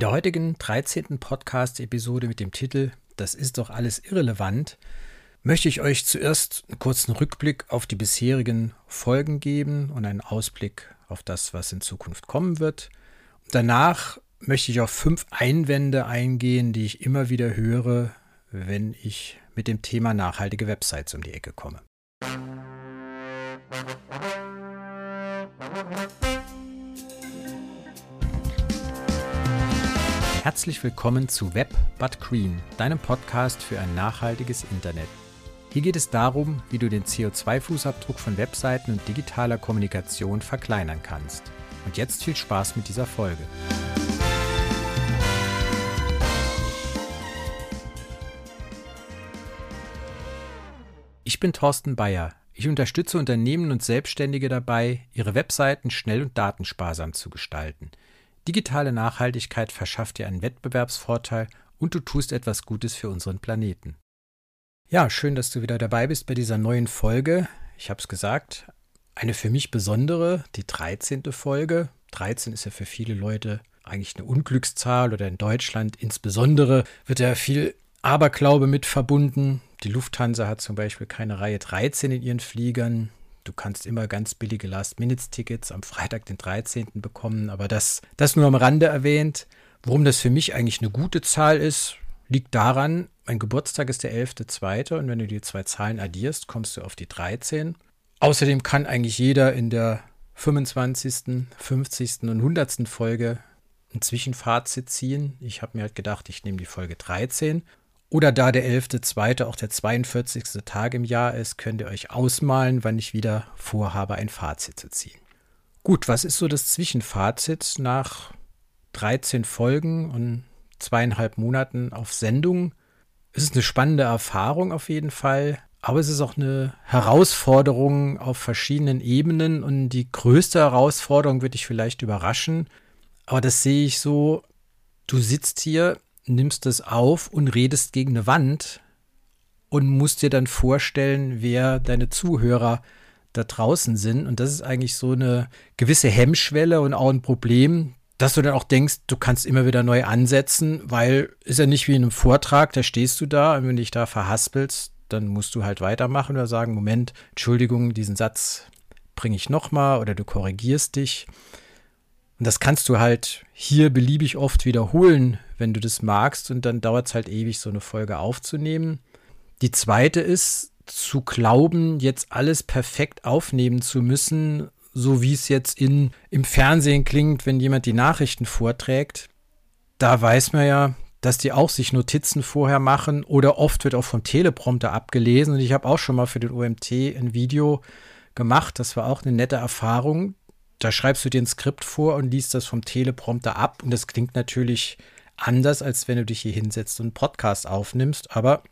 In der heutigen 13. Podcast-Episode mit dem Titel Das ist doch alles irrelevant möchte ich euch zuerst einen kurzen Rückblick auf die bisherigen Folgen geben und einen Ausblick auf das, was in Zukunft kommen wird. Danach möchte ich auf fünf Einwände eingehen, die ich immer wieder höre, wenn ich mit dem Thema nachhaltige Websites um die Ecke komme. Herzlich willkommen zu Web But Green, deinem Podcast für ein nachhaltiges Internet. Hier geht es darum, wie du den CO2-Fußabdruck von Webseiten und digitaler Kommunikation verkleinern kannst. Und jetzt viel Spaß mit dieser Folge. Ich bin Thorsten Bayer. Ich unterstütze Unternehmen und Selbstständige dabei, ihre Webseiten schnell und datensparsam zu gestalten. Digitale Nachhaltigkeit verschafft dir einen Wettbewerbsvorteil und du tust etwas Gutes für unseren Planeten. Ja, schön, dass du wieder dabei bist bei dieser neuen Folge. Ich habe es gesagt, eine für mich besondere, die 13. Folge. 13 ist ja für viele Leute eigentlich eine Unglückszahl oder in Deutschland insbesondere wird ja viel Aberglaube mit verbunden. Die Lufthansa hat zum Beispiel keine Reihe 13 in ihren Fliegern. Du kannst immer ganz billige Last-Minutes-Tickets am Freitag, den 13. bekommen, aber das, das nur am Rande erwähnt. Warum das für mich eigentlich eine gute Zahl ist, liegt daran, mein Geburtstag ist der 11.2. und wenn du die zwei Zahlen addierst, kommst du auf die 13. Außerdem kann eigentlich jeder in der 25., 50. und 100. Folge ein Zwischenfazit ziehen. Ich habe mir halt gedacht, ich nehme die Folge 13. Oder da der 11.2. auch der 42. Tag im Jahr ist, könnt ihr euch ausmalen, wann ich wieder vorhabe, ein Fazit zu ziehen. Gut, was ist so das Zwischenfazit nach 13 Folgen und zweieinhalb Monaten auf Sendung. Es ist eine spannende Erfahrung auf jeden Fall, aber es ist auch eine Herausforderung auf verschiedenen Ebenen und die größte Herausforderung wird dich vielleicht überraschen, aber das sehe ich so, du sitzt hier, nimmst es auf und redest gegen eine Wand und musst dir dann vorstellen, wer deine Zuhörer da draußen sind. Und das ist eigentlich so eine gewisse Hemmschwelle und auch ein Problem, dass du dann auch denkst, du kannst immer wieder neu ansetzen, weil ist ja nicht wie in einem Vortrag, da stehst du da und wenn du dich da verhaspelst, dann musst du halt weitermachen oder sagen, Moment, Entschuldigung, diesen Satz bringe ich nochmal oder du korrigierst dich. Und das kannst du halt hier beliebig oft wiederholen, wenn du das magst und dann dauert es halt ewig, so eine Folge aufzunehmen. Die zweite ist, zu glauben, jetzt alles perfekt aufnehmen zu müssen so wie es jetzt in, im Fernsehen klingt, wenn jemand die Nachrichten vorträgt, da weiß man ja, dass die auch sich Notizen vorher machen oder oft wird auch vom Teleprompter abgelesen. Und ich habe auch schon mal für den OMT ein Video gemacht. Das war auch eine nette Erfahrung. Da schreibst du dir ein Skript vor und liest das vom Teleprompter ab. Und das klingt natürlich anders, als wenn du dich hier hinsetzt und einen Podcast aufnimmst. Aber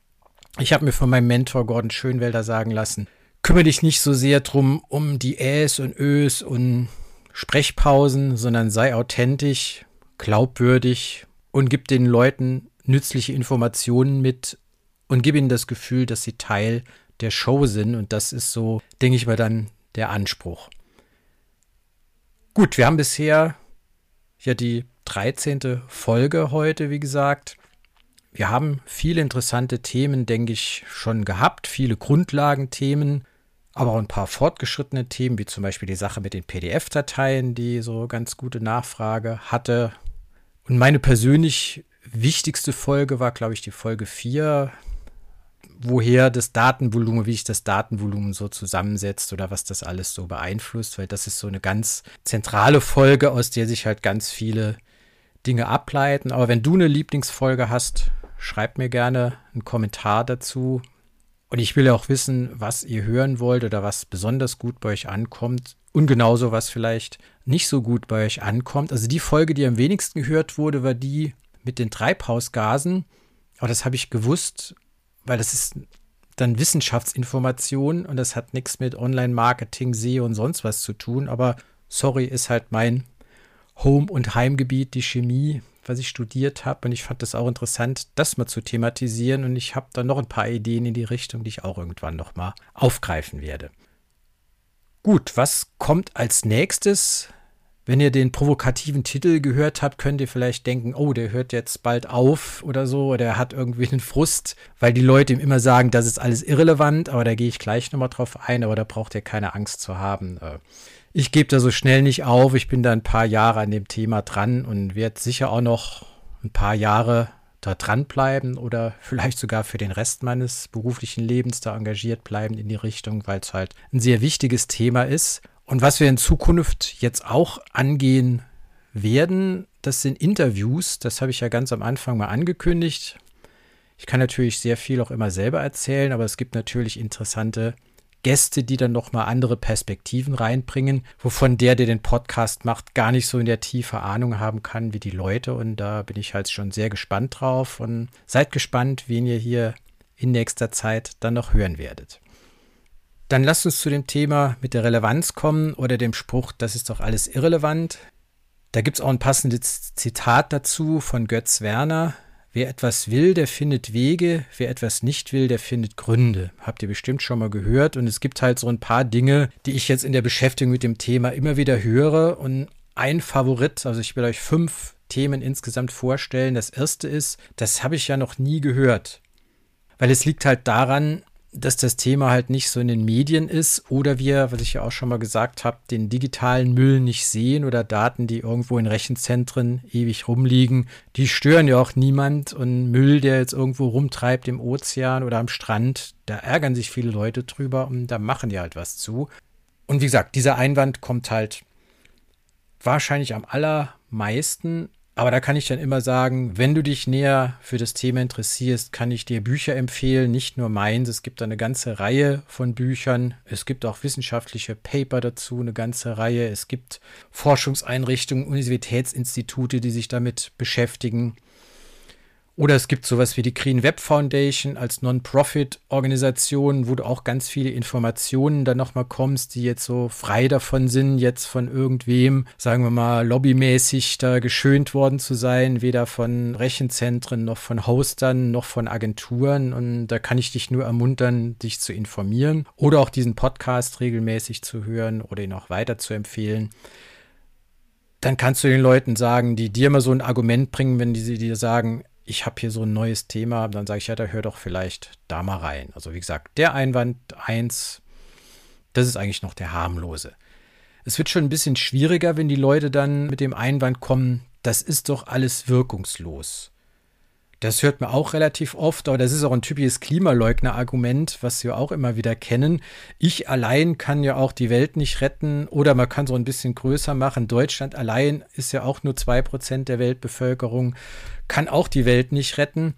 ich habe mir von meinem Mentor Gordon Schönwelder sagen lassen, kümmere dich nicht so sehr drum um die Äs und Ös und Sprechpausen, sondern sei authentisch, glaubwürdig und gib den Leuten nützliche Informationen mit und gib ihnen das Gefühl, dass sie Teil der Show sind. Und das ist so, denke ich mal, dann der Anspruch. Gut, wir haben bisher ja die 13. Folge heute, wie gesagt. Wir haben viele interessante Themen, denke ich, schon gehabt, viele Grundlagenthemen, aber auch ein paar fortgeschrittene Themen, wie zum Beispiel die Sache mit den PDF-Dateien, die so ganz gute Nachfrage hatte. Und meine persönlich wichtigste Folge war, glaube ich, die Folge 4, woher das Datenvolumen, wie sich das Datenvolumen so zusammensetzt oder was das alles so beeinflusst, weil das ist so eine ganz zentrale Folge, aus der sich halt ganz viele Dinge ableiten. Aber wenn du eine Lieblingsfolge hast, schreib mir gerne einen Kommentar dazu. Und ich will auch wissen, was ihr hören wollt oder was besonders gut bei euch ankommt. Und genauso, was vielleicht nicht so gut bei euch ankommt. Also die Folge, die am wenigsten gehört wurde, war die mit den Treibhausgasen. Aber das habe ich gewusst, weil das ist dann Wissenschaftsinformation und das hat nichts mit Online-Marketing, SEO und sonst was zu tun. Aber sorry, ist halt mein Home- und Heimgebiet, die Chemie was ich studiert habe. Und ich fand das auch interessant, das mal zu thematisieren. Und ich habe da noch ein paar Ideen in die Richtung, die ich auch irgendwann noch mal aufgreifen werde. Gut, was kommt als nächstes? Wenn ihr den provokativen Titel gehört habt, könnt ihr vielleicht denken, oh, der hört jetzt bald auf oder so, oder er hat irgendwie einen Frust, weil die Leute ihm immer sagen, das ist alles irrelevant, aber da gehe ich gleich nochmal drauf ein, aber da braucht ihr keine Angst zu haben. Äh, ich gebe da so schnell nicht auf, ich bin da ein paar Jahre an dem Thema dran und werde sicher auch noch ein paar Jahre da dranbleiben oder vielleicht sogar für den Rest meines beruflichen Lebens da engagiert bleiben in die Richtung, weil es halt ein sehr wichtiges Thema ist und was wir in Zukunft jetzt auch angehen werden, das sind Interviews. Das habe ich ja ganz am Anfang mal angekündigt. Ich kann natürlich sehr viel auch immer selber erzählen, aber es gibt natürlich interessante Gäste, die dann nochmal andere Perspektiven reinbringen, wovon der, der den Podcast macht, gar nicht so in der Tiefe Ahnung haben kann wie die Leute. Und da bin ich halt schon sehr gespannt drauf. Und seid gespannt, wen ihr hier in nächster Zeit dann noch hören werdet. Dann lasst uns zu dem Thema mit der Relevanz kommen oder dem Spruch, das ist doch alles irrelevant. Da gibt es auch ein passendes Zitat dazu von Götz Werner. Wer etwas will, der findet Wege, wer etwas nicht will, der findet Gründe. Habt ihr bestimmt schon mal gehört. Und es gibt halt so ein paar Dinge, die ich jetzt in der Beschäftigung mit dem Thema immer wieder höre. Und ein Favorit, also ich will euch fünf Themen insgesamt vorstellen. Das erste ist, das habe ich ja noch nie gehört. Weil es liegt halt daran, dass das Thema halt nicht so in den Medien ist oder wir, was ich ja auch schon mal gesagt habe, den digitalen Müll nicht sehen oder Daten, die irgendwo in Rechenzentren ewig rumliegen, die stören ja auch niemand und Müll, der jetzt irgendwo rumtreibt im Ozean oder am Strand, da ärgern sich viele Leute drüber und da machen die halt was zu. Und wie gesagt, dieser Einwand kommt halt wahrscheinlich am allermeisten aber da kann ich dann immer sagen, wenn du dich näher für das Thema interessierst, kann ich dir Bücher empfehlen, nicht nur meins. Es gibt eine ganze Reihe von Büchern. Es gibt auch wissenschaftliche Paper dazu, eine ganze Reihe. Es gibt Forschungseinrichtungen, Universitätsinstitute, die sich damit beschäftigen. Oder es gibt sowas wie die Green Web Foundation als Non-Profit-Organisation, wo du auch ganz viele Informationen dann nochmal kommst, die jetzt so frei davon sind, jetzt von irgendwem, sagen wir mal, lobbymäßig da geschönt worden zu sein, weder von Rechenzentren noch von Hostern noch von Agenturen. Und da kann ich dich nur ermuntern, dich zu informieren oder auch diesen Podcast regelmäßig zu hören oder ihn auch weiter zu empfehlen dann kannst du den Leuten sagen, die dir mal so ein Argument bringen, wenn die dir sagen, ich habe hier so ein neues Thema, dann sage ich, ja, da hör doch vielleicht da mal rein. Also wie gesagt, der Einwand 1, das ist eigentlich noch der harmlose. Es wird schon ein bisschen schwieriger, wenn die Leute dann mit dem Einwand kommen, das ist doch alles wirkungslos. Das hört man auch relativ oft, aber das ist auch ein typisches Klimaleugner-Argument, was wir auch immer wieder kennen. Ich allein kann ja auch die Welt nicht retten oder man kann so ein bisschen größer machen. Deutschland allein ist ja auch nur zwei Prozent der Weltbevölkerung, kann auch die Welt nicht retten.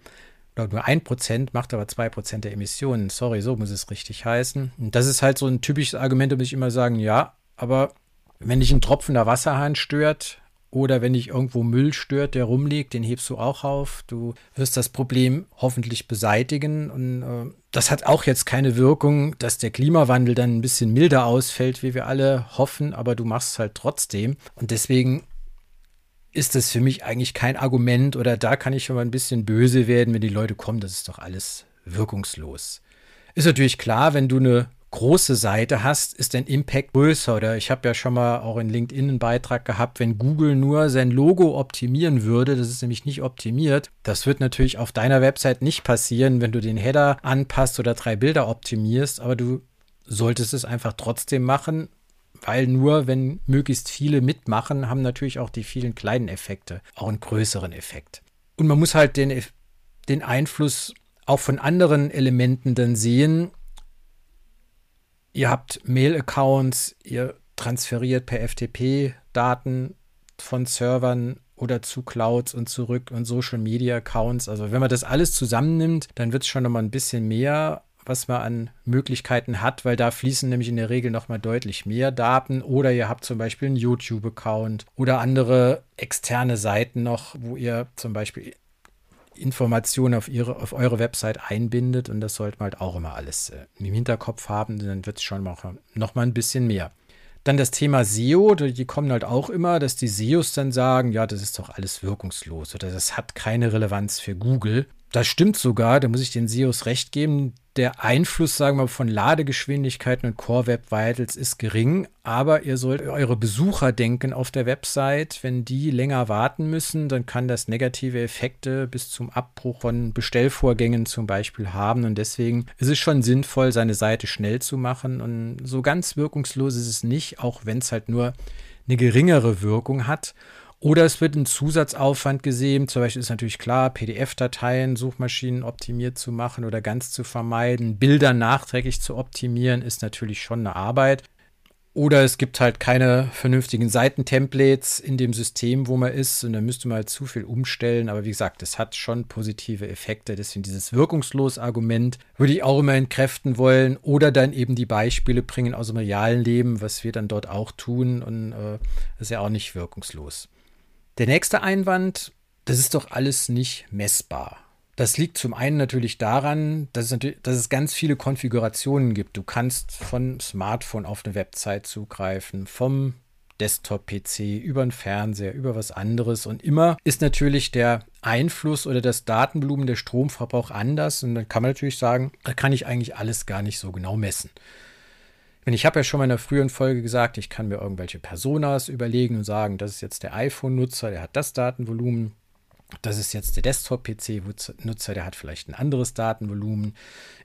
Oder nur ein Prozent, macht aber zwei Prozent der Emissionen. Sorry, so muss es richtig heißen. Und das ist halt so ein typisches Argument, muss ich immer sagen, ja, aber wenn dich ein tropfender Wasserhahn stört, oder wenn dich irgendwo Müll stört, der rumliegt, den hebst du auch auf. Du wirst das Problem hoffentlich beseitigen. Und äh, das hat auch jetzt keine Wirkung, dass der Klimawandel dann ein bisschen milder ausfällt, wie wir alle hoffen, aber du machst es halt trotzdem. Und deswegen ist das für mich eigentlich kein Argument oder da kann ich schon mal ein bisschen böse werden, wenn die Leute kommen, das ist doch alles wirkungslos. Ist natürlich klar, wenn du eine große Seite hast, ist dein Impact größer. Oder ich habe ja schon mal auch in LinkedIn einen Beitrag gehabt, wenn Google nur sein Logo optimieren würde, das ist nämlich nicht optimiert. Das wird natürlich auf deiner Website nicht passieren, wenn du den Header anpasst oder drei Bilder optimierst, aber du solltest es einfach trotzdem machen, weil nur wenn möglichst viele mitmachen, haben natürlich auch die vielen kleinen Effekte auch einen größeren Effekt. Und man muss halt den, den Einfluss auch von anderen Elementen dann sehen, ihr habt Mail-Accounts, ihr transferiert per FTP Daten von Servern oder zu Clouds und zurück und Social Media Accounts. Also wenn man das alles zusammennimmt, dann wird es schon nochmal ein bisschen mehr, was man an Möglichkeiten hat, weil da fließen nämlich in der Regel nochmal deutlich mehr Daten. Oder ihr habt zum Beispiel einen YouTube-Account oder andere externe Seiten noch, wo ihr zum Beispiel Informationen auf, ihre, auf eure Website einbindet. Und das sollte man halt auch immer alles äh, im Hinterkopf haben. Dann wird es schon noch, noch mal ein bisschen mehr. Dann das Thema SEO, die kommen halt auch immer, dass die SEOs dann sagen, ja, das ist doch alles wirkungslos oder das hat keine Relevanz für Google. Das stimmt sogar, da muss ich den SEOs recht geben. Der Einfluss, sagen wir mal, von Ladegeschwindigkeiten und Core Web Vitals ist gering, aber ihr sollt eure Besucher denken auf der Website. Wenn die länger warten müssen, dann kann das negative Effekte bis zum Abbruch von Bestellvorgängen zum Beispiel haben. Und deswegen ist es schon sinnvoll, seine Seite schnell zu machen. Und so ganz wirkungslos ist es nicht, auch wenn es halt nur eine geringere Wirkung hat. Oder es wird ein Zusatzaufwand gesehen. Zum Beispiel ist natürlich klar, PDF-Dateien, Suchmaschinen optimiert zu machen oder ganz zu vermeiden. Bilder nachträglich zu optimieren, ist natürlich schon eine Arbeit. Oder es gibt halt keine vernünftigen Seitentemplates in dem System, wo man ist. Und dann müsste man halt zu viel umstellen. Aber wie gesagt, es hat schon positive Effekte. Deswegen dieses Wirkungslos-Argument würde ich auch immer entkräften wollen. Oder dann eben die Beispiele bringen aus dem realen Leben, was wir dann dort auch tun. Und äh, das ist ja auch nicht wirkungslos. Der nächste Einwand, das ist doch alles nicht messbar. Das liegt zum einen natürlich daran, dass es, dass es, ganz viele Konfigurationen gibt. Du kannst von Smartphone auf eine Website zugreifen, vom Desktop-PC, über einen Fernseher, über was anderes. Und immer ist natürlich der Einfluss oder das Datenvolumen, der Stromverbrauch anders. Und dann kann man natürlich sagen, da kann ich eigentlich alles gar nicht so genau messen. Und ich habe ja schon mal in einer früheren Folge gesagt, ich kann mir irgendwelche Personas überlegen und sagen, das ist jetzt der iPhone-Nutzer, der hat das Datenvolumen. Das ist jetzt der Desktop-PC-Nutzer, der hat vielleicht ein anderes Datenvolumen.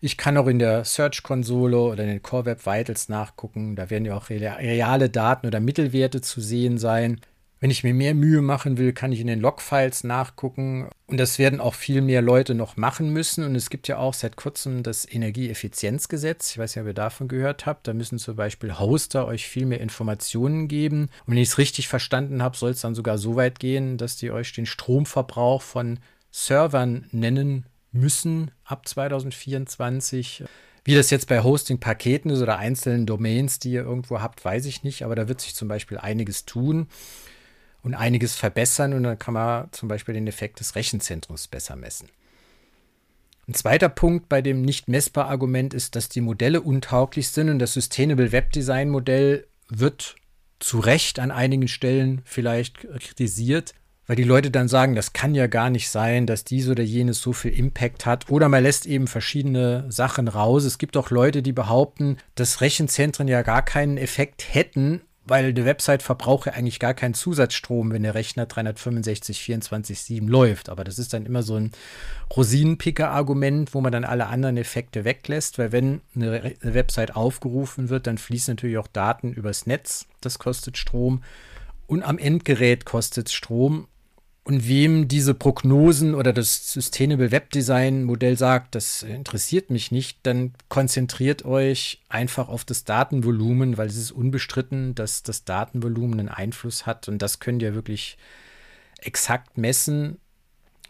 Ich kann auch in der Search-Konsole oder in den Core Web Vitals nachgucken. Da werden ja auch reale Daten oder Mittelwerte zu sehen sein. Wenn ich mir mehr Mühe machen will, kann ich in den Logfiles nachgucken. Und das werden auch viel mehr Leute noch machen müssen. Und es gibt ja auch seit kurzem das Energieeffizienzgesetz. Ich weiß nicht, ob ihr davon gehört habt. Da müssen zum Beispiel Hoster euch viel mehr Informationen geben. Und wenn ich es richtig verstanden habe, soll es dann sogar so weit gehen, dass die euch den Stromverbrauch von Servern nennen müssen ab 2024. Wie das jetzt bei Hosting-Paketen ist oder einzelnen Domains, die ihr irgendwo habt, weiß ich nicht. Aber da wird sich zum Beispiel einiges tun und einiges verbessern und dann kann man zum Beispiel den Effekt des Rechenzentrums besser messen. Ein zweiter Punkt bei dem nicht messbar Argument ist, dass die Modelle untauglich sind und das Sustainable Web Design Modell wird zu Recht an einigen Stellen vielleicht kritisiert, weil die Leute dann sagen, das kann ja gar nicht sein, dass dies oder jenes so viel Impact hat. Oder man lässt eben verschiedene Sachen raus. Es gibt auch Leute, die behaupten, dass Rechenzentren ja gar keinen Effekt hätten weil die Website verbraucht ja eigentlich gar keinen Zusatzstrom, wenn der Rechner 365 24/7 läuft. Aber das ist dann immer so ein Rosinenpicker-Argument, wo man dann alle anderen Effekte weglässt, weil wenn eine, eine Website aufgerufen wird, dann fließen natürlich auch Daten übers Netz. Das kostet Strom. Und am Endgerät kostet es Strom. Und wem diese Prognosen oder das Sustainable Web Design Modell sagt, das interessiert mich nicht, dann konzentriert euch einfach auf das Datenvolumen, weil es ist unbestritten, dass das Datenvolumen einen Einfluss hat. Und das könnt ihr wirklich exakt messen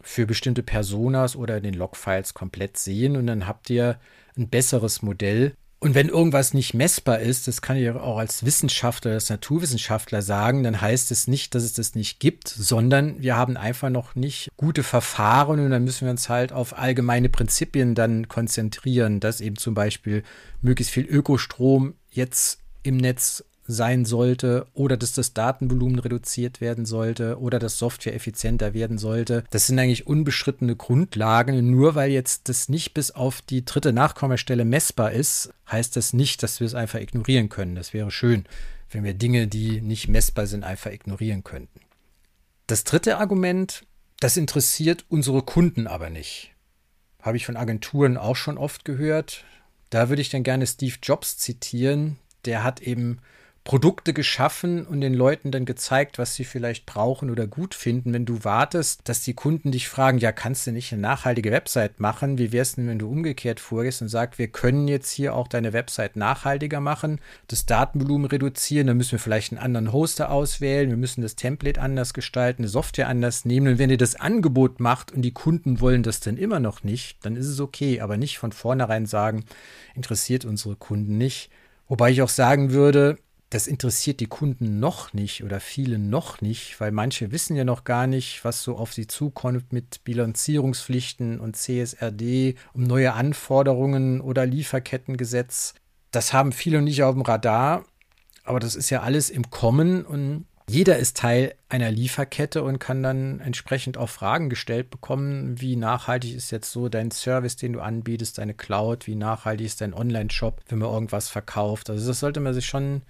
für bestimmte Personas oder in den Logfiles komplett sehen. Und dann habt ihr ein besseres Modell und wenn irgendwas nicht messbar ist, das kann ich auch als Wissenschaftler, als Naturwissenschaftler sagen, dann heißt es nicht, dass es das nicht gibt, sondern wir haben einfach noch nicht gute Verfahren und dann müssen wir uns halt auf allgemeine Prinzipien dann konzentrieren, dass eben zum Beispiel möglichst viel Ökostrom jetzt im Netz sein sollte oder dass das Datenvolumen reduziert werden sollte oder dass Software effizienter werden sollte. Das sind eigentlich unbeschrittene Grundlagen. Nur weil jetzt das nicht bis auf die dritte Nachkommastelle messbar ist, heißt das nicht, dass wir es einfach ignorieren können. Das wäre schön, wenn wir Dinge, die nicht messbar sind, einfach ignorieren könnten. Das dritte Argument, das interessiert unsere Kunden aber nicht. Habe ich von Agenturen auch schon oft gehört. Da würde ich dann gerne Steve Jobs zitieren. Der hat eben Produkte geschaffen und den Leuten dann gezeigt, was sie vielleicht brauchen oder gut finden. Wenn du wartest, dass die Kunden dich fragen, ja, kannst du nicht eine nachhaltige Website machen? Wie wär's denn, wenn du umgekehrt vorgehst und sagst, wir können jetzt hier auch deine Website nachhaltiger machen, das Datenvolumen reduzieren, dann müssen wir vielleicht einen anderen Hoster auswählen, wir müssen das Template anders gestalten, eine Software anders nehmen. Und wenn ihr das Angebot macht und die Kunden wollen das dann immer noch nicht, dann ist es okay, aber nicht von vornherein sagen, interessiert unsere Kunden nicht. Wobei ich auch sagen würde, das interessiert die Kunden noch nicht oder viele noch nicht, weil manche wissen ja noch gar nicht, was so auf sie zukommt mit Bilanzierungspflichten und CSRD, um neue Anforderungen oder Lieferkettengesetz. Das haben viele nicht auf dem Radar, aber das ist ja alles im Kommen und Jeder ist Teil einer Lieferkette und kann dann entsprechend auch Fragen gestellt bekommen, wie nachhaltig ist jetzt so dein Service, den du anbietest, deine Cloud, wie nachhaltig ist dein Online-Shop, wenn man irgendwas verkauft. Also das sollte man sich schon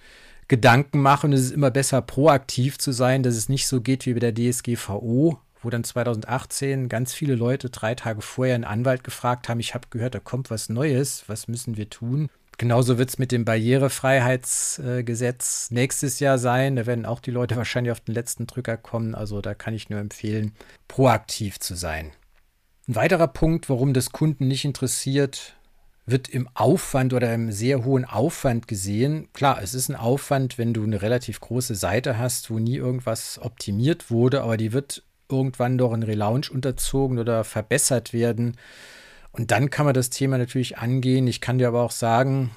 Gedanken machen. Es ist immer besser, proaktiv zu sein, dass es nicht so geht wie bei der DSGVO, wo dann 2018 ganz viele Leute drei Tage vorher einen Anwalt gefragt haben, ich habe gehört, da kommt was Neues, was müssen wir tun? Genauso wird es mit dem Barrierefreiheitsgesetz nächstes Jahr sein. Da werden auch die Leute wahrscheinlich auf den letzten Drücker kommen. Also da kann ich nur empfehlen, proaktiv zu sein. Ein weiterer Punkt, warum das Kunden nicht interessiert, wird im Aufwand oder im sehr hohen Aufwand gesehen. Klar, es ist ein Aufwand, wenn du eine relativ große Seite hast, wo nie irgendwas optimiert wurde, aber die wird irgendwann doch in Relaunch unterzogen oder verbessert werden. Und dann kann man das Thema natürlich angehen. Ich kann dir aber auch sagen,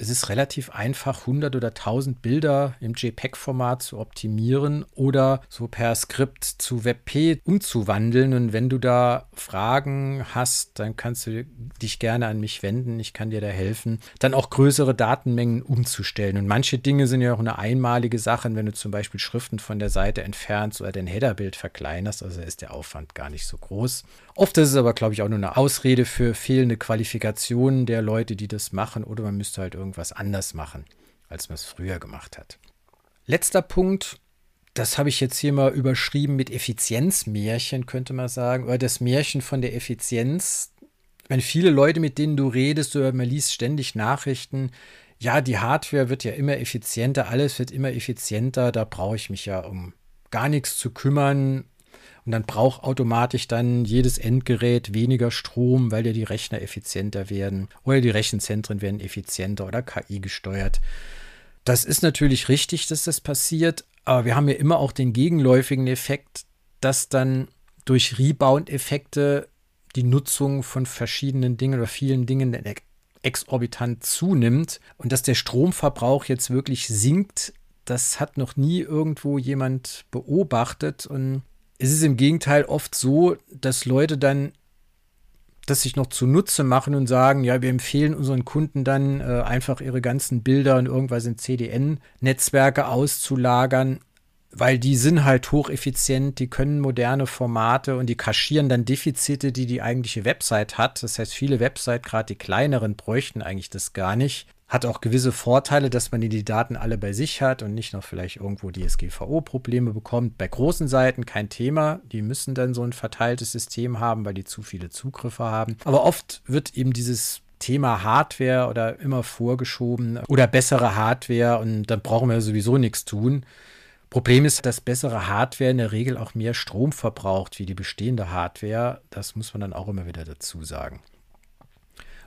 es ist relativ einfach, 100 oder 1000 Bilder im JPEG-Format zu optimieren oder so per Skript zu WebP umzuwandeln. Und wenn du da Fragen hast, dann kannst du dich gerne an mich wenden. Ich kann dir da helfen, dann auch größere Datenmengen umzustellen. Und manche Dinge sind ja auch eine einmalige Sache, wenn du zum Beispiel Schriften von der Seite entfernst oder dein Headerbild verkleinerst. Also ist der Aufwand gar nicht so groß. Oft ist es aber, glaube ich, auch nur eine Ausrede für fehlende Qualifikationen der Leute, die das machen, oder man müsste halt irgendwas anders machen, als man es früher gemacht hat. Letzter Punkt, das habe ich jetzt hier mal überschrieben mit Effizienzmärchen, könnte man sagen, oder das Märchen von der Effizienz. Wenn viele Leute, mit denen du redest, oder man liest ständig Nachrichten, ja, die Hardware wird ja immer effizienter, alles wird immer effizienter, da brauche ich mich ja um gar nichts zu kümmern. Und dann braucht automatisch dann jedes Endgerät weniger Strom, weil ja die Rechner effizienter werden oder die Rechenzentren werden effizienter oder KI gesteuert. Das ist natürlich richtig, dass das passiert, aber wir haben ja immer auch den gegenläufigen Effekt, dass dann durch Rebound-Effekte die Nutzung von verschiedenen Dingen oder vielen Dingen exorbitant zunimmt und dass der Stromverbrauch jetzt wirklich sinkt, das hat noch nie irgendwo jemand beobachtet und es ist im Gegenteil oft so, dass Leute dann das sich noch zunutze machen und sagen, ja, wir empfehlen unseren Kunden dann äh, einfach ihre ganzen Bilder und irgendwas in CDN-Netzwerke auszulagern, weil die sind halt hocheffizient, die können moderne Formate und die kaschieren dann Defizite, die die eigentliche Website hat. Das heißt, viele Websites, gerade die kleineren, bräuchten eigentlich das gar nicht. Hat auch gewisse Vorteile, dass man die Daten alle bei sich hat und nicht noch vielleicht irgendwo DSGVO-Probleme bekommt. Bei großen Seiten kein Thema. Die müssen dann so ein verteiltes System haben, weil die zu viele Zugriffe haben. Aber oft wird eben dieses Thema Hardware oder immer vorgeschoben oder bessere Hardware und dann brauchen wir sowieso nichts tun. Problem ist, dass bessere Hardware in der Regel auch mehr Strom verbraucht wie die bestehende Hardware. Das muss man dann auch immer wieder dazu sagen.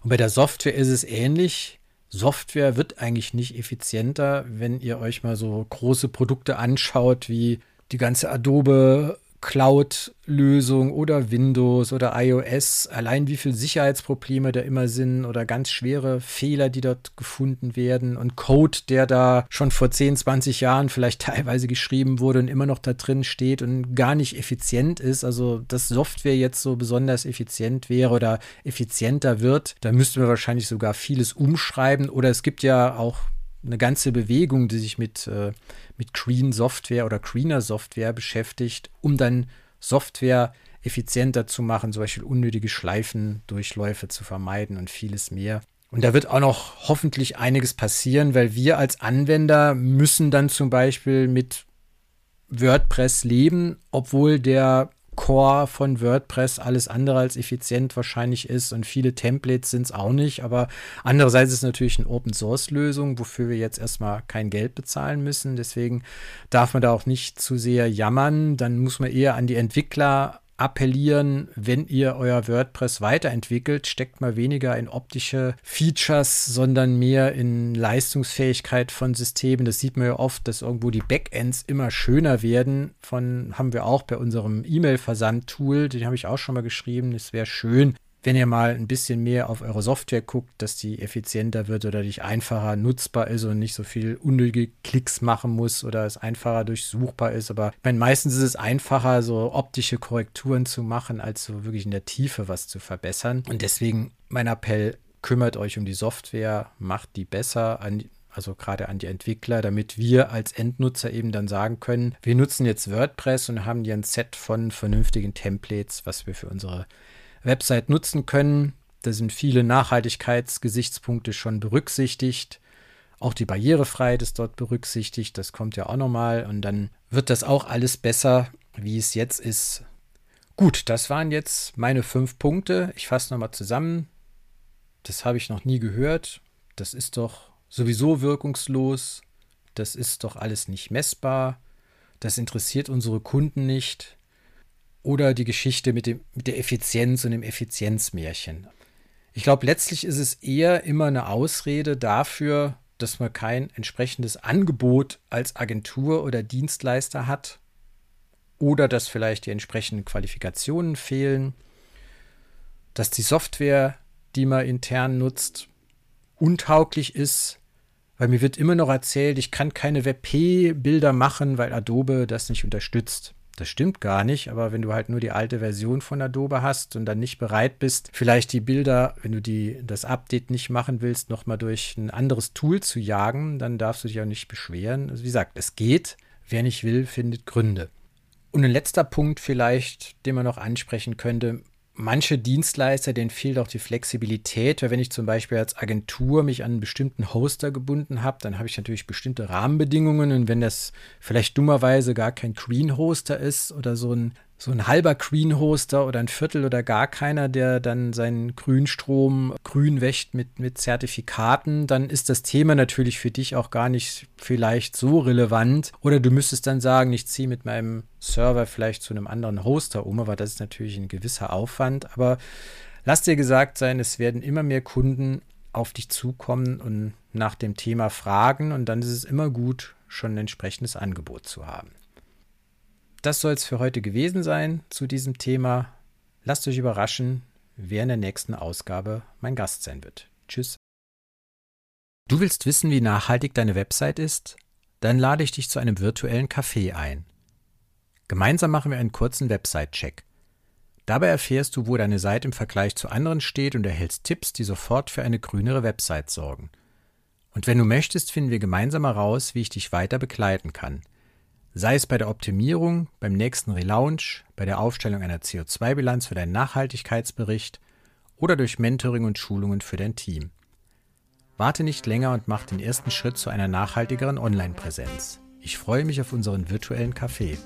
Und bei der Software ist es ähnlich. Software wird eigentlich nicht effizienter, wenn ihr euch mal so große Produkte anschaut, wie die ganze Adobe Cloud-Lösung oder Windows oder iOS, allein wie viele Sicherheitsprobleme da immer sind oder ganz schwere Fehler, die dort gefunden werden und Code, der da schon vor 10, 20 Jahren vielleicht teilweise geschrieben wurde und immer noch da drin steht und gar nicht effizient ist. Also, dass Software jetzt so besonders effizient wäre oder effizienter wird, da müssten wir wahrscheinlich sogar vieles umschreiben oder es gibt ja auch eine ganze Bewegung, die sich mit, äh, mit Green Software oder Greener Software beschäftigt, um dann Software effizienter zu machen, zum Beispiel unnötige Schleifendurchläufe zu vermeiden und vieles mehr. Und da wird auch noch hoffentlich einiges passieren, weil wir als Anwender müssen dann zum Beispiel mit WordPress leben, obwohl der Core von WordPress alles andere als effizient wahrscheinlich ist und viele Templates sind es auch nicht, aber andererseits ist es natürlich eine Open Source Lösung, wofür wir jetzt erstmal kein Geld bezahlen müssen. Deswegen darf man da auch nicht zu sehr jammern. Dann muss man eher an die Entwickler appellieren, wenn ihr euer WordPress weiterentwickelt, steckt mal weniger in optische Features, sondern mehr in Leistungsfähigkeit von Systemen. Das sieht man ja oft, dass irgendwo die Backends immer schöner werden. Von haben wir auch bei unserem E-Mail-Versand-Tool, den habe ich auch schon mal geschrieben. Es wäre schön, wenn ihr mal ein bisschen mehr auf eure Software guckt, dass die effizienter wird oder dich einfacher nutzbar ist und nicht so viel unnötige Klicks machen muss oder es einfacher durchsuchbar ist. Aber ich meine, meistens ist es einfacher, so optische Korrekturen zu machen, als so wirklich in der Tiefe was zu verbessern. Und deswegen mein Appell, kümmert euch um die Software, macht die besser. An, also gerade an die Entwickler, damit wir als Endnutzer eben dann sagen können, wir nutzen jetzt WordPress und haben hier ein Set von vernünftigen Templates, was wir für unsere Website nutzen können. Da sind viele Nachhaltigkeitsgesichtspunkte schon berücksichtigt. Auch die Barrierefreiheit ist dort berücksichtigt. Das kommt ja auch nochmal. Und dann wird das auch alles besser, wie es jetzt ist. Gut, das waren jetzt meine fünf Punkte. Ich fasse nochmal zusammen. Das habe ich noch nie gehört. Das ist doch sowieso wirkungslos. Das ist doch alles nicht messbar. Das interessiert unsere Kunden nicht. Oder die Geschichte mit, dem, mit der Effizienz und dem Effizienzmärchen. Ich glaube, letztlich ist es eher immer eine Ausrede dafür, dass man kein entsprechendes Angebot als Agentur oder Dienstleister hat oder dass vielleicht die entsprechenden Qualifikationen fehlen, dass die Software, die man intern nutzt, untauglich ist, weil mir wird immer noch erzählt, ich kann keine WebP-Bilder machen, weil Adobe das nicht unterstützt. Das stimmt gar nicht, aber wenn du halt nur die alte Version von Adobe hast und dann nicht bereit bist, vielleicht die Bilder, wenn du die, das Update nicht machen willst, nochmal durch ein anderes Tool zu jagen, dann darfst du dich auch nicht beschweren. Also wie gesagt, es geht. Wer nicht will, findet Gründe. Und ein letzter Punkt vielleicht, den man noch ansprechen könnte, manche Dienstleister, denen fehlt auch die Flexibilität, weil wenn ich zum Beispiel als Agentur mich an einen bestimmten Hoster gebunden habe, dann habe ich natürlich bestimmte Rahmenbedingungen. Und wenn das vielleicht dummerweise gar kein Green-Hoster ist oder so ein so ein halber Green-Hoster oder ein Viertel oder gar keiner, der dann seinen Grünstrom grün wäscht mit, mit Zertifikaten, dann ist das Thema natürlich für dich auch gar nicht vielleicht so relevant. Oder du müsstest dann sagen, ich ziehe mit meinem Server vielleicht zu einem anderen Hoster um, aber das ist natürlich ein gewisser Aufwand. Aber lass dir gesagt sein, es werden immer mehr Kunden auf dich zukommen und nach dem Thema fragen und dann ist es immer gut, schon ein entsprechendes Angebot zu haben. Das soll es für heute gewesen sein zu diesem Thema. Lasst euch überraschen, wer in der nächsten Ausgabe mein Gast sein wird. Tschüss. Du willst wissen, wie nachhaltig deine Website ist? Dann lade ich dich zu einem virtuellen Café ein. Gemeinsam machen wir einen kurzen Website-Check. Dabei erfährst du, wo deine Seite im Vergleich zu anderen steht und erhältst Tipps, die sofort für eine grünere Website sorgen. Und wenn du möchtest, finden wir gemeinsam heraus, wie ich dich weiter begleiten kann – Sei es bei der Optimierung, beim nächsten Relaunch, bei der Aufstellung einer CO2-Bilanz für deinen Nachhaltigkeitsbericht oder durch Mentoring und Schulungen für dein Team. Warte nicht länger und mach den ersten Schritt zu einer nachhaltigeren Online-Präsenz. Ich freue mich auf unseren virtuellen Café.